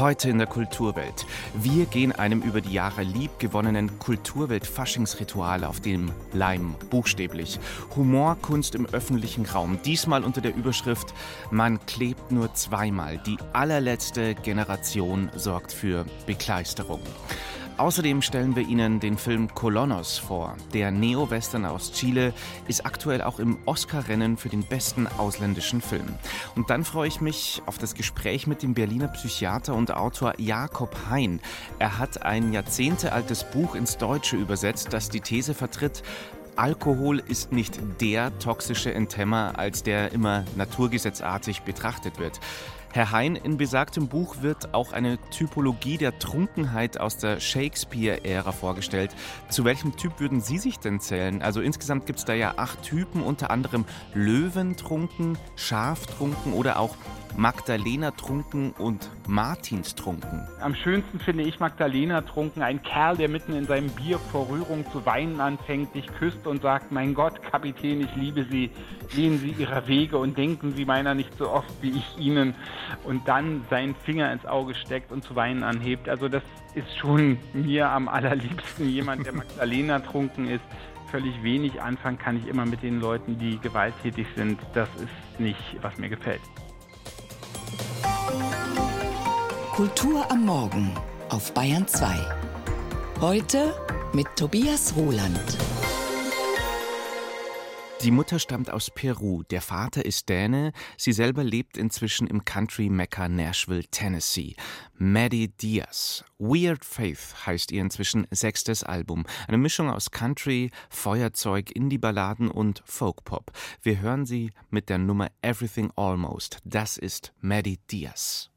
Heute in der Kulturwelt. Wir gehen einem über die Jahre liebgewonnenen Kulturwelt-Faschingsritual auf dem Leim, buchstäblich. Humor, Kunst im öffentlichen Raum. Diesmal unter der Überschrift Man klebt nur zweimal. Die allerletzte Generation sorgt für Begeisterung. Außerdem stellen wir Ihnen den Film Colonos vor. Der Neo-Western aus Chile ist aktuell auch im Oscar-Rennen für den besten ausländischen Film. Und dann freue ich mich auf das Gespräch mit dem Berliner Psychiater und Autor Jakob Hein. Er hat ein jahrzehntealtes Buch ins Deutsche übersetzt, das die These vertritt, Alkohol ist nicht der toxische Enthemmer, als der immer naturgesetzartig betrachtet wird. Herr Hein, in besagtem Buch wird auch eine Typologie der Trunkenheit aus der Shakespeare-Ära vorgestellt. Zu welchem Typ würden Sie sich denn zählen? Also insgesamt gibt es da ja acht Typen, unter anderem Löwentrunken, Schaftrunken oder auch Magdalena trunken und Martins trunken. Am schönsten finde ich Magdalena trunken, ein Kerl, der mitten in seinem Bier vor Rührung zu weinen anfängt, dich küsst und sagt, mein Gott, Kapitän, ich liebe Sie, gehen Sie Ihrer Wege und denken Sie meiner nicht so oft wie ich Ihnen und dann seinen Finger ins Auge steckt und zu weinen anhebt. Also das ist schon mir am allerliebsten jemand, der Magdalena trunken ist völlig wenig anfangen kann ich immer mit den Leuten, die gewalttätig sind. Das ist nicht, was mir gefällt. Kultur am Morgen auf Bayern 2. Heute mit Tobias Roland. Die Mutter stammt aus Peru, der Vater ist Däne, sie selber lebt inzwischen im Country Mecca Nashville, Tennessee. Maddie Diaz. Weird Faith heißt ihr inzwischen sechstes Album. Eine Mischung aus Country, Feuerzeug, Indie-Balladen und Folk-Pop. Wir hören sie mit der Nummer Everything Almost. Das ist Maddie Diaz.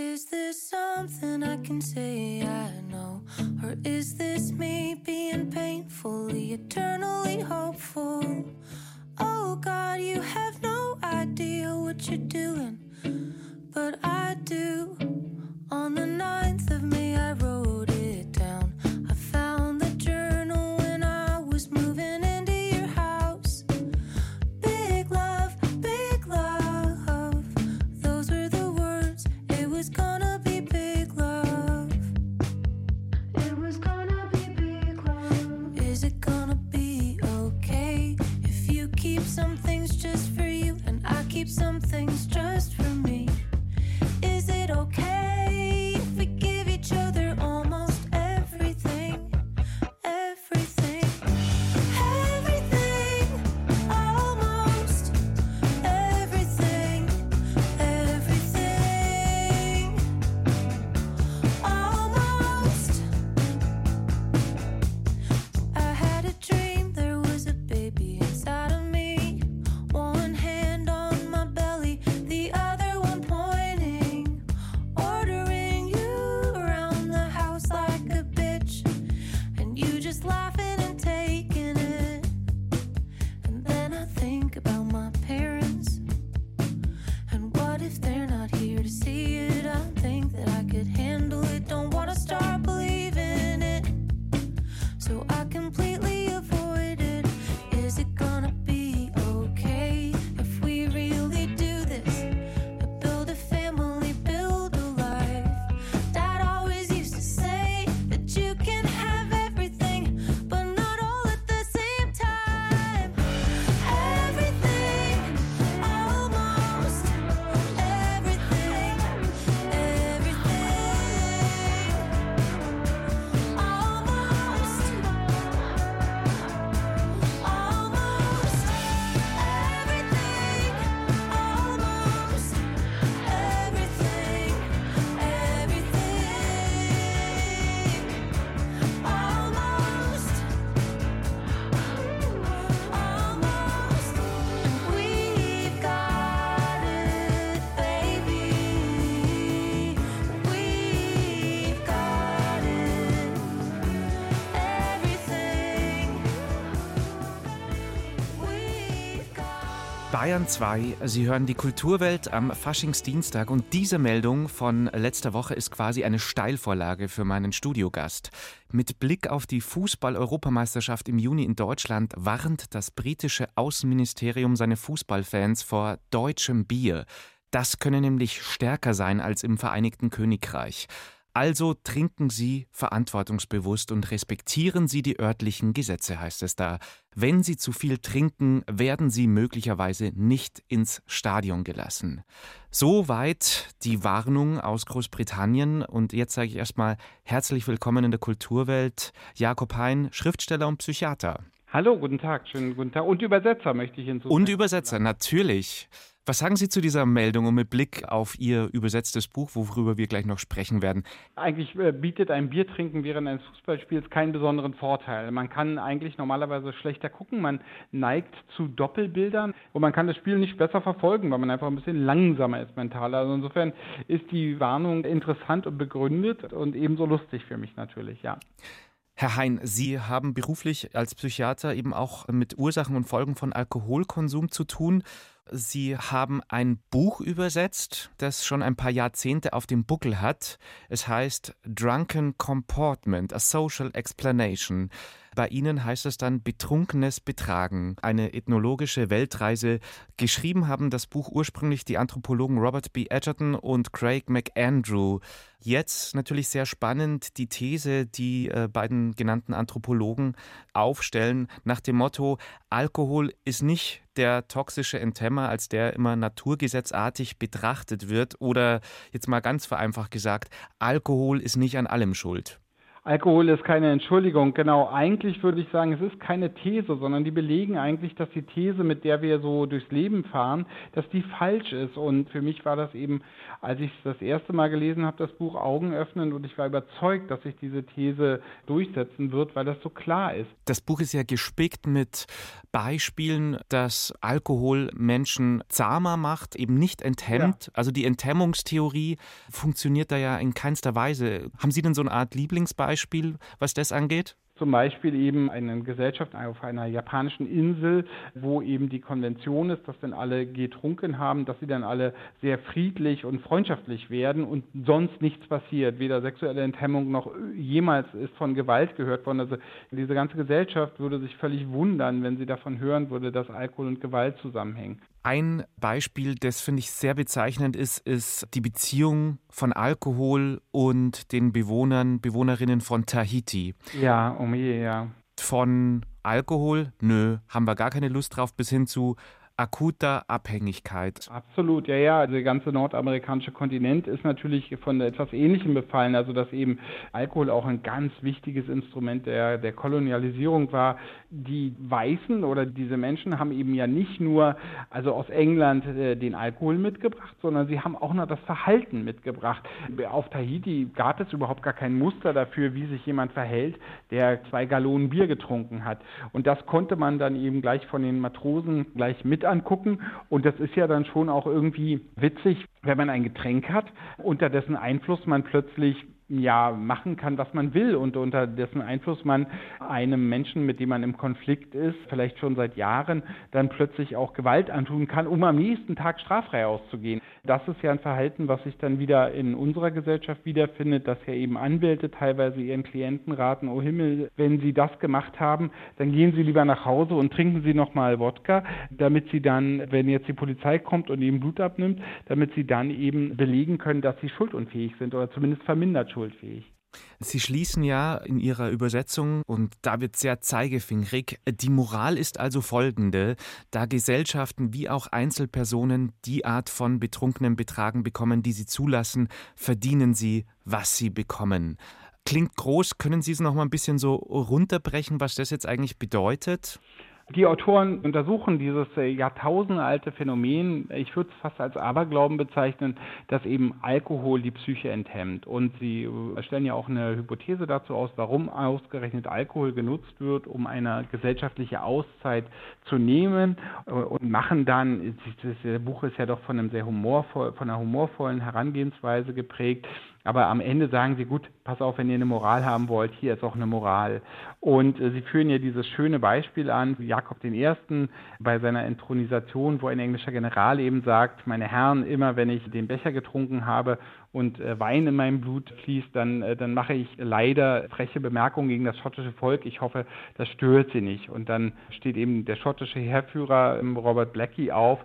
Is this something I can say I know? Or is this me being painfully, eternally hopeful? Oh God, you have no idea what you're doing, but I do. On the ninth of May, I wrote Bayern 2, Sie hören die Kulturwelt am Faschingsdienstag und diese Meldung von letzter Woche ist quasi eine Steilvorlage für meinen Studiogast. Mit Blick auf die Fußball-Europameisterschaft im Juni in Deutschland warnt das britische Außenministerium seine Fußballfans vor deutschem Bier. Das könne nämlich stärker sein als im Vereinigten Königreich. Also trinken Sie verantwortungsbewusst und respektieren Sie die örtlichen Gesetze, heißt es da. Wenn Sie zu viel trinken, werden Sie möglicherweise nicht ins Stadion gelassen. Soweit die Warnung aus Großbritannien. Und jetzt sage ich erstmal herzlich willkommen in der Kulturwelt, Jakob Hein, Schriftsteller und Psychiater. Hallo, guten Tag, schönen guten Tag. Und Übersetzer möchte ich hinzufügen. Und Übersetzer, natürlich. Was sagen Sie zu dieser Meldung und mit Blick auf Ihr übersetztes Buch, worüber wir gleich noch sprechen werden? Eigentlich äh, bietet ein Biertrinken während eines Fußballspiels keinen besonderen Vorteil. Man kann eigentlich normalerweise schlechter gucken, man neigt zu Doppelbildern und man kann das Spiel nicht besser verfolgen, weil man einfach ein bisschen langsamer ist mental. Also insofern ist die Warnung interessant und begründet und ebenso lustig für mich natürlich, ja. Herr Hein, Sie haben beruflich als Psychiater eben auch mit Ursachen und Folgen von Alkoholkonsum zu tun. Sie haben ein Buch übersetzt, das schon ein paar Jahrzehnte auf dem Buckel hat. Es heißt Drunken Comportment, a Social Explanation. Bei Ihnen heißt es dann Betrunkenes Betragen, eine ethnologische Weltreise. Geschrieben haben das Buch ursprünglich die Anthropologen Robert B. Edgerton und Craig McAndrew. Jetzt natürlich sehr spannend die These, die äh, beiden genannten Anthropologen aufstellen, nach dem Motto, Alkohol ist nicht der toxische Enthemmer, als der immer naturgesetzartig betrachtet wird, oder jetzt mal ganz vereinfacht gesagt, Alkohol ist nicht an allem schuld. Alkohol ist keine Entschuldigung. Genau, eigentlich würde ich sagen, es ist keine These, sondern die belegen eigentlich, dass die These, mit der wir so durchs Leben fahren, dass die falsch ist. Und für mich war das eben, als ich das erste Mal gelesen habe, das Buch Augen öffnen und ich war überzeugt, dass sich diese These durchsetzen wird, weil das so klar ist. Das Buch ist ja gespickt mit Beispielen, dass Alkohol Menschen zahmer macht, eben nicht enthemmt. Ja. Also die Enthemmungstheorie funktioniert da ja in keinster Weise. Haben Sie denn so eine Art Lieblingsbeispiel? Beispiel, was das angeht? Zum Beispiel eben eine Gesellschaft auf einer japanischen Insel, wo eben die Konvention ist, dass dann alle getrunken haben, dass sie dann alle sehr friedlich und freundschaftlich werden und sonst nichts passiert. Weder sexuelle Enthemmung noch jemals ist von Gewalt gehört worden. Also diese ganze Gesellschaft würde sich völlig wundern, wenn sie davon hören würde, dass Alkohol und Gewalt zusammenhängen. Ein Beispiel, das finde ich sehr bezeichnend ist, ist die Beziehung von Alkohol und den Bewohnern, Bewohnerinnen von Tahiti. Ja, um je, ja. Von Alkohol, nö, haben wir gar keine Lust drauf, bis hin zu akuter Abhängigkeit. Absolut, ja, ja. Der ganze nordamerikanische Kontinent ist natürlich von etwas Ähnlichem befallen. Also dass eben Alkohol auch ein ganz wichtiges Instrument der, der Kolonialisierung war. Die Weißen oder diese Menschen haben eben ja nicht nur also aus England äh, den Alkohol mitgebracht, sondern sie haben auch noch das Verhalten mitgebracht. Auf Tahiti gab es überhaupt gar kein Muster dafür, wie sich jemand verhält, der zwei Gallonen Bier getrunken hat. Und das konnte man dann eben gleich von den Matrosen gleich mit angucken. Und das ist ja dann schon auch irgendwie witzig, wenn man ein Getränk hat, unter dessen Einfluss man plötzlich ja machen kann, was man will und unter dessen Einfluss man einem Menschen, mit dem man im Konflikt ist, vielleicht schon seit Jahren, dann plötzlich auch Gewalt antun kann, um am nächsten Tag straffrei auszugehen. Das ist ja ein Verhalten, was sich dann wieder in unserer Gesellschaft wiederfindet, dass ja eben Anwälte teilweise ihren Klienten raten, oh Himmel, wenn sie das gemacht haben, dann gehen sie lieber nach Hause und trinken sie nochmal Wodka, damit sie dann, wenn jetzt die Polizei kommt und ihnen Blut abnimmt, damit sie dann eben belegen können, dass sie schuldunfähig sind oder zumindest vermindert schuldfähig. Sie schließen ja in Ihrer Übersetzung, und da wird sehr zeigefingerig, die Moral ist also folgende, da Gesellschaften wie auch Einzelpersonen die Art von betrunkenem Betragen bekommen, die sie zulassen, verdienen sie, was sie bekommen. Klingt groß, können Sie es noch mal ein bisschen so runterbrechen, was das jetzt eigentlich bedeutet? Die Autoren untersuchen dieses äh, jahrtausendealte Phänomen, ich würde es fast als Aberglauben bezeichnen, dass eben Alkohol die Psyche enthemmt. Und sie äh, stellen ja auch eine Hypothese dazu aus, warum ausgerechnet Alkohol genutzt wird, um eine gesellschaftliche Auszeit zu nehmen äh, und machen dann, das Buch ist ja doch von einem sehr humorvoll, von einer humorvollen Herangehensweise geprägt, aber am Ende sagen sie, gut, pass auf, wenn ihr eine Moral haben wollt, hier ist auch eine Moral. Und äh, sie führen ja dieses schöne Beispiel an, Jakob I. bei seiner Intronisation, wo ein englischer General eben sagt, meine Herren, immer wenn ich den Becher getrunken habe und äh, Wein in meinem Blut fließt, dann, äh, dann mache ich leider freche Bemerkungen gegen das schottische Volk. Ich hoffe, das stört sie nicht. Und dann steht eben der schottische Heerführer ähm, Robert Blackie auf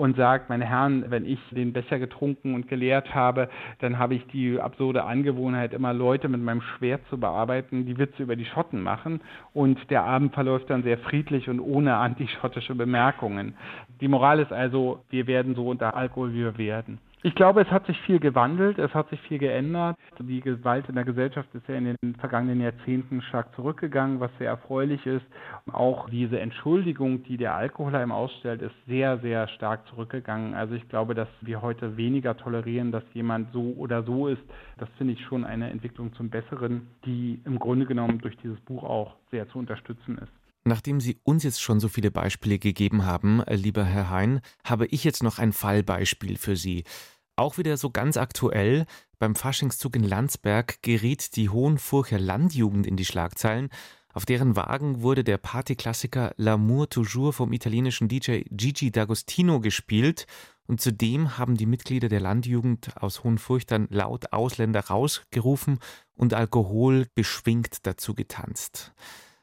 und sagt, meine Herren, wenn ich den Becher getrunken und geleert habe, dann habe ich die absurde Angewohnheit, immer Leute mit meinem Schwert zu bearbeiten, die Witze über die Schotten machen und der Abend verläuft dann sehr friedlich und ohne antischottische Bemerkungen. Die Moral ist also, wir werden so unter Alkohol, wie wir werden. Ich glaube, es hat sich viel gewandelt, es hat sich viel geändert. Die Gewalt in der Gesellschaft ist ja in den vergangenen Jahrzehnten stark zurückgegangen, was sehr erfreulich ist. Auch diese Entschuldigung, die der Alkoholheim ausstellt, ist sehr, sehr stark zurückgegangen. Also ich glaube, dass wir heute weniger tolerieren, dass jemand so oder so ist. Das finde ich schon eine Entwicklung zum Besseren, die im Grunde genommen durch dieses Buch auch sehr zu unterstützen ist. Nachdem Sie uns jetzt schon so viele Beispiele gegeben haben, äh, lieber Herr Hein, habe ich jetzt noch ein Fallbeispiel für Sie. Auch wieder so ganz aktuell. Beim Faschingszug in Landsberg geriet die Hohenfurcher Landjugend in die Schlagzeilen. Auf deren Wagen wurde der Partyklassiker L'amour toujours vom italienischen DJ Gigi D'Agostino gespielt. Und zudem haben die Mitglieder der Landjugend aus Hohenfurch dann laut Ausländer rausgerufen und Alkohol beschwingt dazu getanzt.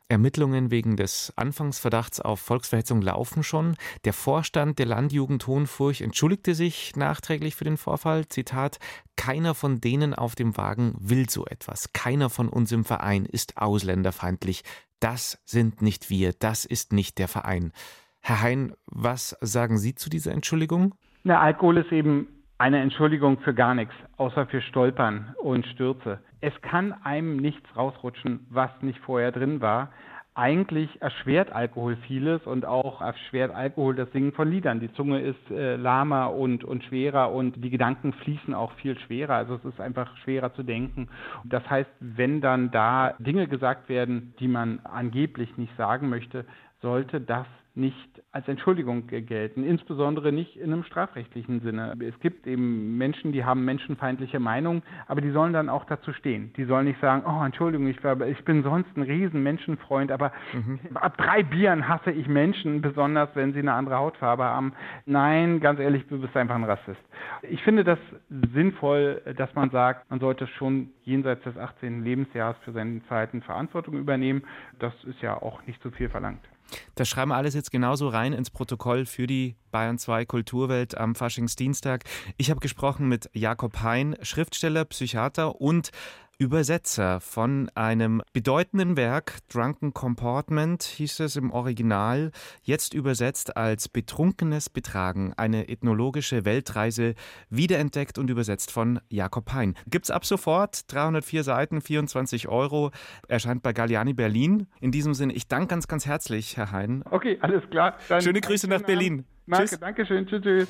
Ermittlungen wegen des Anfangsverdachts auf Volksverhetzung laufen schon. Der Vorstand der Landjugend Hohenfurch entschuldigte sich nachträglich für den Vorfall. Zitat: Keiner von denen auf dem Wagen will so etwas. Keiner von uns im Verein ist ausländerfeindlich. Das sind nicht wir. Das ist nicht der Verein. Herr Hein, was sagen Sie zu dieser Entschuldigung? Na, Alkohol ist eben eine Entschuldigung für gar nichts, außer für Stolpern und Stürze. Es kann einem nichts rausrutschen, was nicht vorher drin war. Eigentlich erschwert Alkohol vieles und auch erschwert Alkohol das Singen von Liedern. Die Zunge ist äh, lahmer und, und schwerer und die Gedanken fließen auch viel schwerer. Also es ist einfach schwerer zu denken. Das heißt, wenn dann da Dinge gesagt werden, die man angeblich nicht sagen möchte, sollte das nicht als Entschuldigung gelten, insbesondere nicht in einem strafrechtlichen Sinne. Es gibt eben Menschen, die haben menschenfeindliche Meinungen, aber die sollen dann auch dazu stehen. Die sollen nicht sagen, oh Entschuldigung, ich, ich bin sonst ein riesen Menschenfreund, aber mhm. ab drei Bieren hasse ich Menschen, besonders wenn sie eine andere Hautfarbe haben. Nein, ganz ehrlich, du bist einfach ein Rassist. Ich finde das sinnvoll, dass man sagt, man sollte schon jenseits des 18. Lebensjahres für sein Verhalten Verantwortung übernehmen. Das ist ja auch nicht zu viel verlangt. Das schreiben wir alles jetzt genauso rein ins Protokoll für die Bayern 2 Kulturwelt am Faschingsdienstag. Ich habe gesprochen mit Jakob Hein, Schriftsteller, Psychiater und Übersetzer von einem bedeutenden Werk, Drunken Comportment hieß es im Original, jetzt übersetzt als Betrunkenes Betragen, eine ethnologische Weltreise, wiederentdeckt und übersetzt von Jakob Hein. Gibt's ab sofort, 304 Seiten, 24 Euro, erscheint bei Galliani Berlin. In diesem Sinne, ich danke ganz, ganz herzlich, Herr Hein. Okay, alles klar. Dann Schöne Grüße nach Berlin. Danke, tschüss. danke schön. Tschüss, tschüss.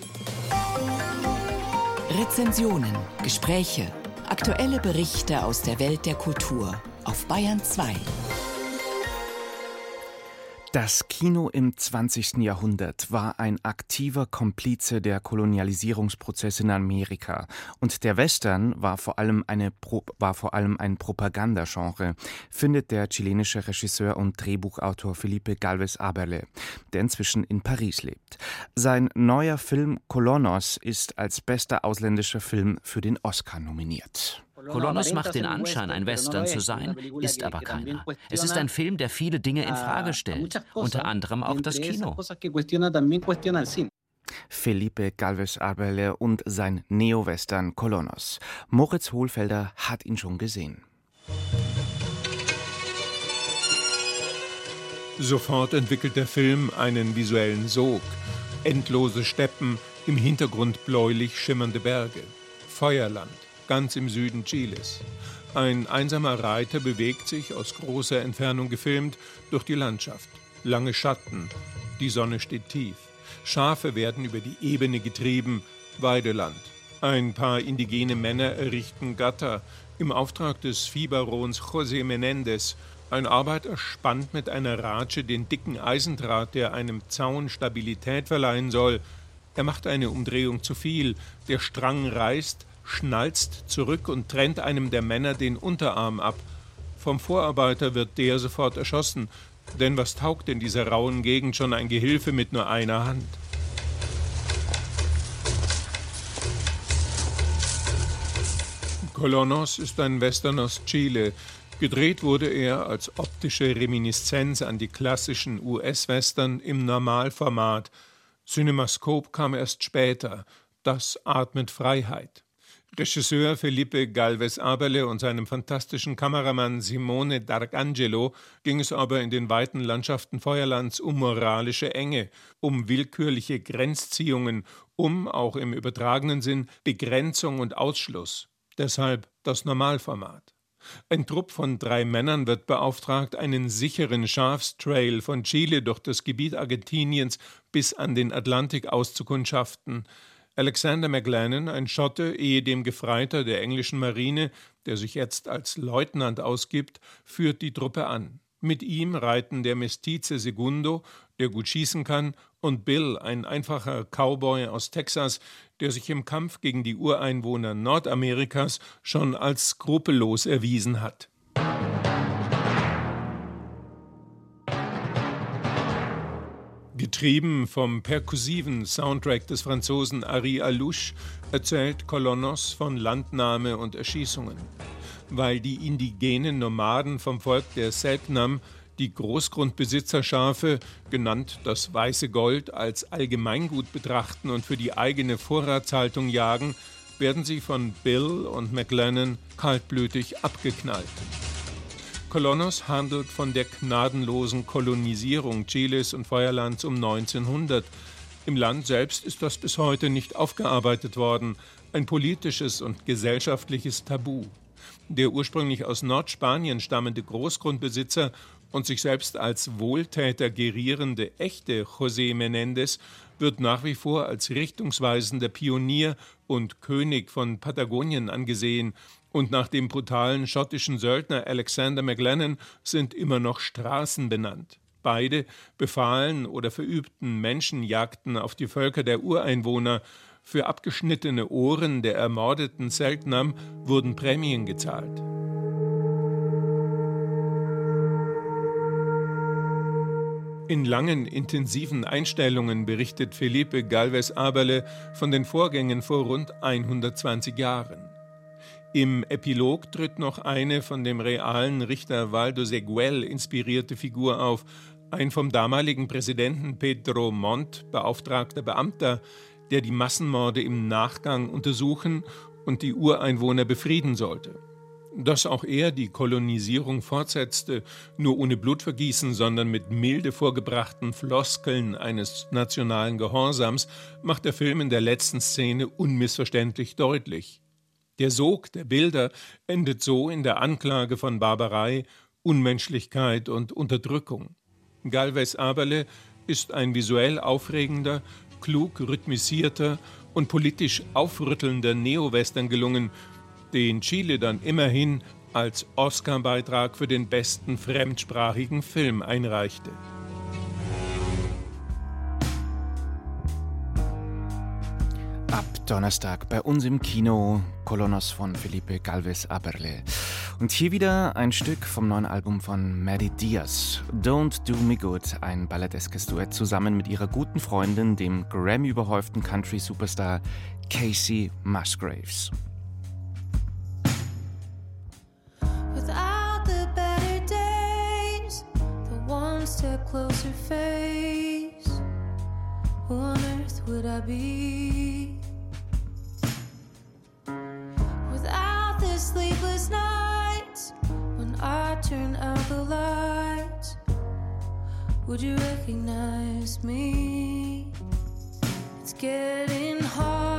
Rezensionen, Gespräche Aktuelle Berichte aus der Welt der Kultur auf Bayern 2. Das Kino im 20. Jahrhundert war ein aktiver Komplize der Kolonialisierungsprozesse in Amerika und der Western war vor allem, eine Pro war vor allem ein Propagandagenre, findet der chilenische Regisseur und Drehbuchautor Felipe Galvez Aberle, der inzwischen in Paris lebt. Sein neuer Film Colonos ist als bester ausländischer Film für den Oscar nominiert. Colonos macht den Anschein, ein Western zu sein, ist aber keiner. Es ist ein Film, der viele Dinge in Frage stellt, unter anderem auch das Kino. Felipe Galvez Arbele und sein Neo-Western Colonos. Moritz Hohlfelder hat ihn schon gesehen. Sofort entwickelt der Film einen visuellen Sog. Endlose Steppen, im Hintergrund bläulich schimmernde Berge. Feuerland ganz im Süden Chiles. Ein einsamer Reiter bewegt sich, aus großer Entfernung gefilmt, durch die Landschaft. Lange Schatten, die Sonne steht tief. Schafe werden über die Ebene getrieben, Weideland. Ein paar indigene Männer errichten Gatter im Auftrag des Viehbarons José Menendez. Ein Arbeiter spannt mit einer Ratsche den dicken Eisendraht, der einem Zaun Stabilität verleihen soll. Er macht eine Umdrehung zu viel. Der Strang reißt, schnalzt zurück und trennt einem der Männer den Unterarm ab. Vom Vorarbeiter wird der sofort erschossen, denn was taugt in dieser rauen Gegend schon ein Gehilfe mit nur einer Hand? Colonos ist ein Western aus Chile. Gedreht wurde er als optische Reminiszenz an die klassischen US-Western im Normalformat – Cinemascope kam erst später. Das atmet Freiheit. Regisseur Felipe Galvez Aberle und seinem fantastischen Kameramann Simone D'Arcangelo ging es aber in den weiten Landschaften Feuerlands um moralische Enge, um willkürliche Grenzziehungen, um, auch im übertragenen Sinn, Begrenzung und Ausschluss. Deshalb das Normalformat. Ein Trupp von drei Männern wird beauftragt, einen sicheren Schafstrail von Chile durch das Gebiet Argentiniens bis an den Atlantik auszukundschaften. Alexander McLennan, ein Schotte, ehedem Gefreiter der englischen Marine, der sich jetzt als Leutnant ausgibt, führt die Truppe an. Mit ihm reiten der Mestize Segundo, der gut schießen kann, und Bill, ein einfacher Cowboy aus Texas, der sich im Kampf gegen die Ureinwohner Nordamerikas schon als skrupellos erwiesen hat. Getrieben vom perkussiven Soundtrack des Franzosen Ari Alouche erzählt Colonos von Landnahme und Erschießungen. Weil die indigenen Nomaden vom Volk der Selknam die Großgrundbesitzerschafe, genannt das weiße Gold, als Allgemeingut betrachten und für die eigene Vorratshaltung jagen, werden sie von Bill und McLennan kaltblütig abgeknallt. Colonos handelt von der gnadenlosen Kolonisierung Chiles und Feuerlands um 1900. Im Land selbst ist das bis heute nicht aufgearbeitet worden, ein politisches und gesellschaftliches Tabu. Der ursprünglich aus Nordspanien stammende Großgrundbesitzer und sich selbst als Wohltäter gerierende echte José Menéndez wird nach wie vor als richtungsweisender Pionier und König von Patagonien angesehen und nach dem brutalen schottischen Söldner Alexander McLennan sind immer noch Straßen benannt. Beide befahlen oder verübten Menschenjagden auf die Völker der Ureinwohner. Für abgeschnittene Ohren der ermordeten Selknam wurden Prämien gezahlt. In langen, intensiven Einstellungen berichtet Felipe Galvez Aberle von den Vorgängen vor rund 120 Jahren. Im Epilog tritt noch eine von dem realen Richter Valdo Seguel inspirierte Figur auf, ein vom damaligen Präsidenten Pedro Montt beauftragter Beamter, der die Massenmorde im Nachgang untersuchen und die Ureinwohner befrieden sollte. Dass auch er die Kolonisierung fortsetzte, nur ohne Blutvergießen, sondern mit milde vorgebrachten Floskeln eines nationalen Gehorsams, macht der Film in der letzten Szene unmissverständlich deutlich. Der Sog der Bilder endet so in der Anklage von Barbarei, Unmenschlichkeit und Unterdrückung. Galvez Aberle ist ein visuell aufregender, klug rhythmisierter und politisch aufrüttelnder Neo-Western gelungen, den Chile dann immerhin als Oscar-Beitrag für den besten fremdsprachigen Film einreichte. Donnerstag bei uns im Kino Colonos von Felipe Galvez Aberle. Und hier wieder ein Stück vom neuen Album von Maddie Diaz. Don't Do Me Good, ein balladeskes Duett zusammen mit ihrer guten Freundin, dem Grammy-überhäuften Country-Superstar Casey Musgraves. Without the better days, the one step closer face, who on earth would I be? Would you recognize me? It's getting harder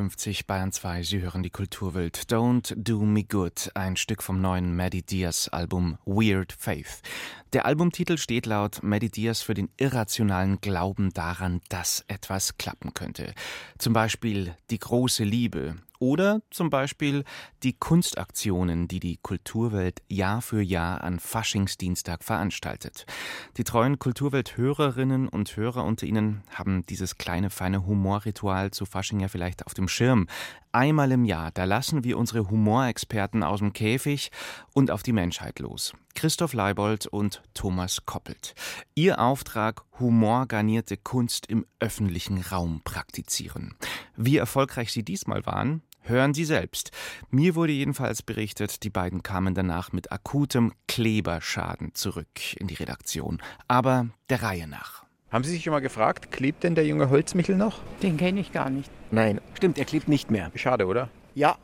8.51 Uhr Bayern 2, Sie hören die Kulturwelt. Don't Do Me Good, ein Stück vom neuen Maddie Diaz Album Weird Faith. Der Albumtitel steht laut Maddie Diaz für den irrationalen Glauben daran, dass etwas klappen könnte. Zum Beispiel die große Liebe oder zum Beispiel die Kunstaktionen, die die Kulturwelt Jahr für Jahr an Faschingsdienstag veranstaltet. Die treuen Kulturwelt-Hörerinnen und Hörer unter Ihnen haben dieses kleine, feine Humorritual zu Fasching ja vielleicht auf dem Schirm. Einmal im Jahr, da lassen wir unsere Humorexperten aus dem Käfig und auf die Menschheit los. Christoph Leibold und Thomas Koppelt. Ihr Auftrag, humorgarnierte Kunst im öffentlichen Raum praktizieren. Wie erfolgreich Sie diesmal waren, Hören Sie selbst. Mir wurde jedenfalls berichtet, die beiden kamen danach mit akutem Kleberschaden zurück in die Redaktion. Aber der Reihe nach. Haben Sie sich schon mal gefragt, klebt denn der junge Holzmichel noch? Den kenne ich gar nicht. Nein. Stimmt, er klebt nicht mehr. Schade, oder? Ja.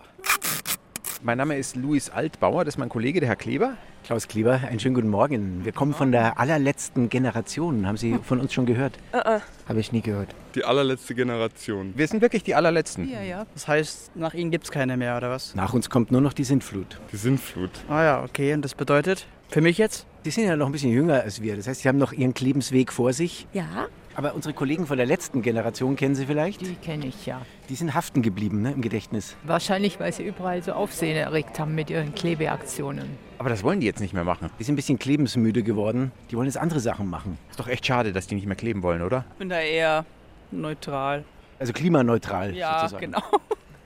Mein Name ist Luis Altbauer, das ist mein Kollege, der Herr Kleber. Klaus Kleber, einen schönen guten Morgen. Wir kommen von der allerletzten Generation. Haben Sie von uns schon gehört? Uh -uh. Habe ich nie gehört. Die allerletzte Generation. Wir sind wirklich die allerletzten. Ja, ja. Das heißt, nach Ihnen gibt es keine mehr, oder was? Nach uns kommt nur noch die Sintflut. Die Sintflut. Ah ja, okay. Und das bedeutet, für mich jetzt? Sie sind ja noch ein bisschen jünger als wir. Das heißt, Sie haben noch Ihren Klebensweg vor sich. Ja. Aber unsere Kollegen von der letzten Generation kennen Sie vielleicht? Die kenne ich, ja. Die sind haften geblieben ne, im Gedächtnis. Wahrscheinlich, weil sie überall so Aufsehen erregt haben mit ihren Klebeaktionen. Aber das wollen die jetzt nicht mehr machen. Die sind ein bisschen klebensmüde geworden. Die wollen jetzt andere Sachen machen. Ist doch echt schade, dass die nicht mehr kleben wollen, oder? Ich bin da eher neutral. Also klimaneutral ja, sozusagen. genau.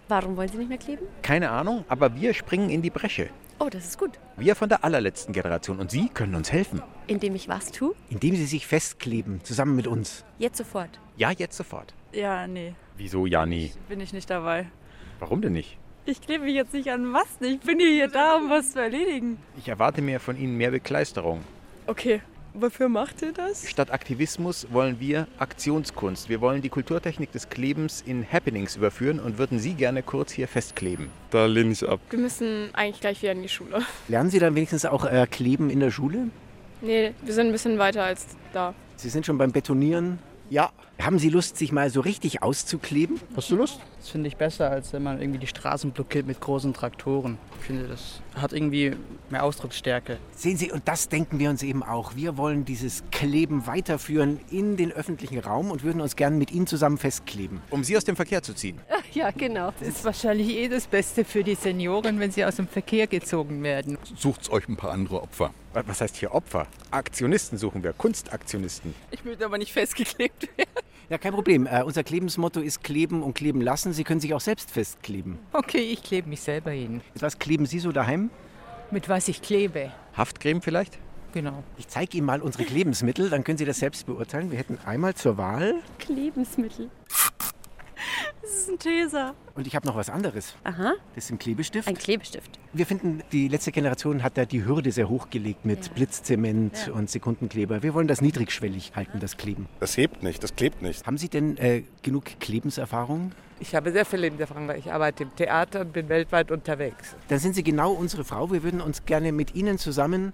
Warum wollen Sie nicht mehr kleben? Keine Ahnung, aber wir springen in die Bresche. Oh, das ist gut. Wir von der allerletzten Generation und Sie können uns helfen. Indem ich was tue? Indem Sie sich festkleben, zusammen mit uns. Jetzt sofort. Ja, jetzt sofort. Ja, nee. Wieso ja nie? Bin ich nicht dabei. Warum denn nicht? Ich klebe mich jetzt nicht an was. Ich bin hier da, um was zu erledigen. Ich erwarte mir von Ihnen mehr Begeisterung. Okay. Wofür macht ihr das? Statt Aktivismus wollen wir Aktionskunst. Wir wollen die Kulturtechnik des Klebens in Happenings überführen und würden Sie gerne kurz hier festkleben. Da lehne ich ab. Wir müssen eigentlich gleich wieder in die Schule. Lernen Sie dann wenigstens auch äh, Kleben in der Schule? Nee, wir sind ein bisschen weiter als da. Sie sind schon beim Betonieren? Ja. Haben Sie Lust, sich mal so richtig auszukleben? Hast du Lust? Das finde ich besser, als wenn man irgendwie die Straßen blockiert mit großen Traktoren. Ich finde, das hat irgendwie mehr Ausdrucksstärke. Sehen Sie, und das denken wir uns eben auch. Wir wollen dieses Kleben weiterführen in den öffentlichen Raum und würden uns gerne mit Ihnen zusammen festkleben. Um Sie aus dem Verkehr zu ziehen. Ja, genau. Das ist wahrscheinlich eh das Beste für die Senioren, wenn sie aus dem Verkehr gezogen werden. Sucht euch ein paar andere Opfer. Was heißt hier Opfer? Aktionisten suchen wir, Kunstaktionisten. Ich würde aber nicht festgeklebt werden. Ja, kein Problem. Äh, unser Klebensmotto ist kleben und kleben lassen. Sie können sich auch selbst festkleben. Okay, ich klebe mich selber hin. Was kleben Sie so daheim? Mit was ich klebe. Haftcreme vielleicht? Genau. Ich zeige Ihnen mal unsere Klebensmittel, dann können Sie das selbst beurteilen. Wir hätten einmal zur Wahl. Klebensmittel. Das ist ein Teser. Und ich habe noch was anderes. Aha. Das ist ein Klebestift. Ein Klebestift. Wir finden, die letzte Generation hat da die Hürde sehr hochgelegt mit Ja. Blitzzement Ja. und Sekundenkleber. Wir wollen das niedrigschwellig halten, das Kleben. Das hebt nicht, das klebt nicht. Haben Sie denn äh, genug Klebenserfahrung? Ich habe sehr viel Lebenserfahrung, weil ich arbeite im Theater und bin weltweit unterwegs. Dann sind Sie genau unsere Frau. Wir würden uns gerne mit Ihnen zusammen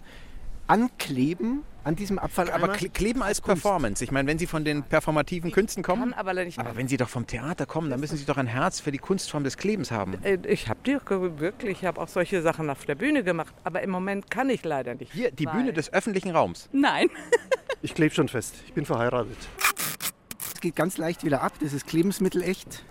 ankleben an diesem Abfall. Aber kle- kleben als Performance. Ich meine, wenn Sie von den performativen Künsten kommen. aber nicht. Aber wenn Sie doch vom Theater kommen, dann müssen Sie doch ein Herz für die Kunstform des Klebens haben. Äh, Ich habe die wirklich, ich habe auch solche Sachen auf der Bühne gemacht, aber im Moment kann ich leider nicht. Hier, die Bühne des öffentlichen Raums. Nein. Ich klebe schon fest. Ich bin verheiratet. Es geht ganz leicht wieder ab. Das ist Klebensmittel echt.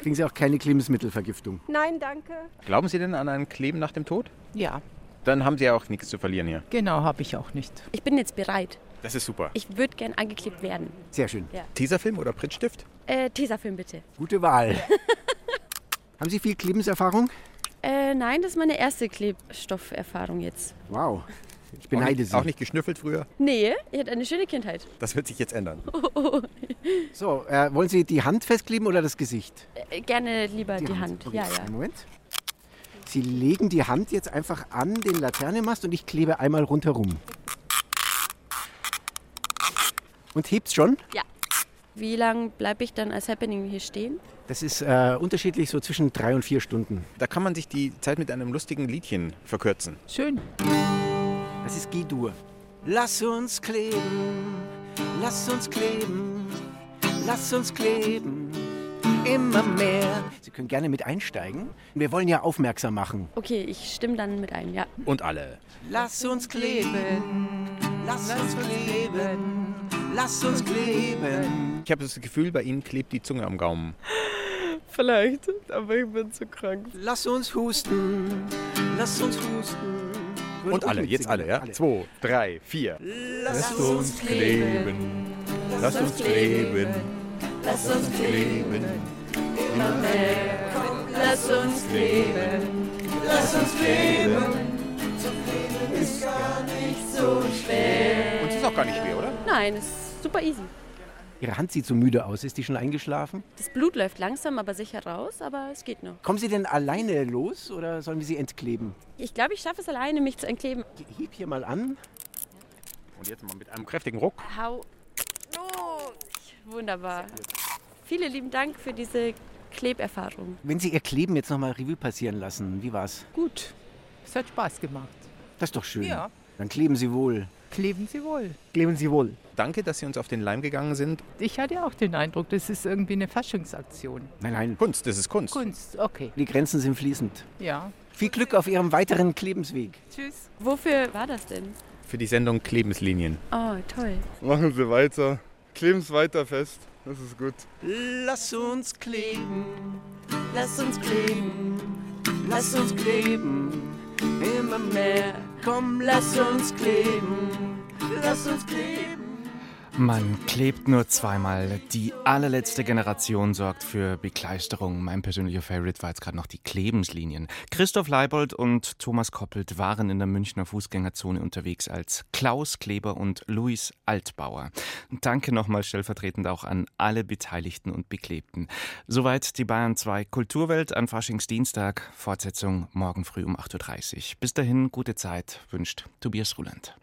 Kriegen Sie auch keine Klebensmittelvergiftung. Nein, danke. Glauben Sie denn an ein Kleben nach dem Tod? Ja, Dann haben Sie ja auch nichts zu verlieren hier. genau, habe ich auch nicht. Ich bin jetzt bereit. Das ist super. Ich würde gern angeklebt werden. Sehr schön. Ja. Tesafilm oder Prittstift? Äh, Tesafilm bitte. Gute Wahl. haben Sie viel Klebenserfahrung? Äh, nein, das ist meine erste Klebstofferfahrung jetzt. Wow. Ich Auch beneide nicht, Sie. auch nicht geschnüffelt früher? Nee, ich hatte eine schöne Kindheit. Das wird sich jetzt ändern. So, äh, wollen Sie die Hand festkleben oder das Gesicht? Äh, gerne lieber die, Hand. Okay, Ja, ja. Einen Moment. Sie legen die Hand jetzt einfach an den Laternenmast und ich klebe einmal rundherum. Und hebt's schon? Ja. Wie lange bleibe ich dann als Happening hier stehen? Das ist äh, unterschiedlich, so zwischen drei und vier Stunden. Da kann man sich die Zeit mit einem lustigen Liedchen verkürzen. Schön. Das ist G-Dur. Lass uns kleben, lass uns kleben, lass uns kleben, immer mehr. Sie können gerne mit einsteigen. Wir wollen ja aufmerksam machen. Okay, ich stimme dann mit ein, ja. Und alle. Lass uns kleben, lass uns kleben, lass uns kleben. Ich habe das Gefühl, bei Ihnen klebt die Zunge am Gaumen. Vielleicht, aber ich bin zu krank. Lass uns husten, lass uns husten. Und alle, jetzt alle, ja? Zwei, drei, vier. Lasst uns kleben, lasst uns kleben, Lass uns kleben, immer mehr. Komm, lass uns kleben, lass uns kleben. Zu kleben ist gar nicht so schwer. Und es ist auch gar nicht schwer, oder? Nein, es ist super easy. Ihre Hand sieht so müde aus. Ist die schon eingeschlafen? Das Blut läuft langsam, aber sicher raus, aber es geht noch. Kommen Sie denn alleine los oder sollen wir Sie entkleben? Ich glaube, ich schaffe es alleine, mich zu entkleben. Heb hier mal an. Und jetzt mal mit einem kräftigen Ruck. Hau! Wunderbar. Vielen lieben Dank für diese Kleberfahrung. Wenn Sie Ihr Kleben jetzt nochmal Revue passieren lassen, wie war's? Gut. Es hat Spaß gemacht. Das ist doch schön. Ja. Dann kleben Sie wohl. Kleben Sie wohl. Kleben Sie wohl. Danke, dass Sie uns auf den Leim gegangen sind. Ich hatte auch den Eindruck, das ist irgendwie eine Faschingsaktion. Nein, nein. Kunst, das ist Kunst. Kunst, okay. Die Grenzen sind fließend. Ja. Viel Glück auf Ihrem weiteren Klebensweg. Tschüss. Wofür war das denn? Für die Sendung Klebenslinien. Oh, toll. Machen Sie weiter. Kleben es weiter fest. Das ist gut. Lass uns kleben, Lass uns kleben, lass uns kleben, immer mehr. komm, lass uns kleben, lass uns kleben. Man klebt nur zweimal. Die allerletzte Generation sorgt für Begeisterung. Mein persönlicher Favorite war jetzt gerade noch die Klebenslinien. Christoph Leibold und Thomas Koppelt waren in der Münchner Fußgängerzone unterwegs als Klaus Kleber und Luis Altbauer. Danke nochmal stellvertretend auch an alle Beteiligten und Beklebten. Soweit die Bayern 2 Kulturwelt an Faschingsdienstag. Fortsetzung morgen früh um 8.30 Uhr. Bis dahin, gute Zeit, wünscht Tobias Ruland.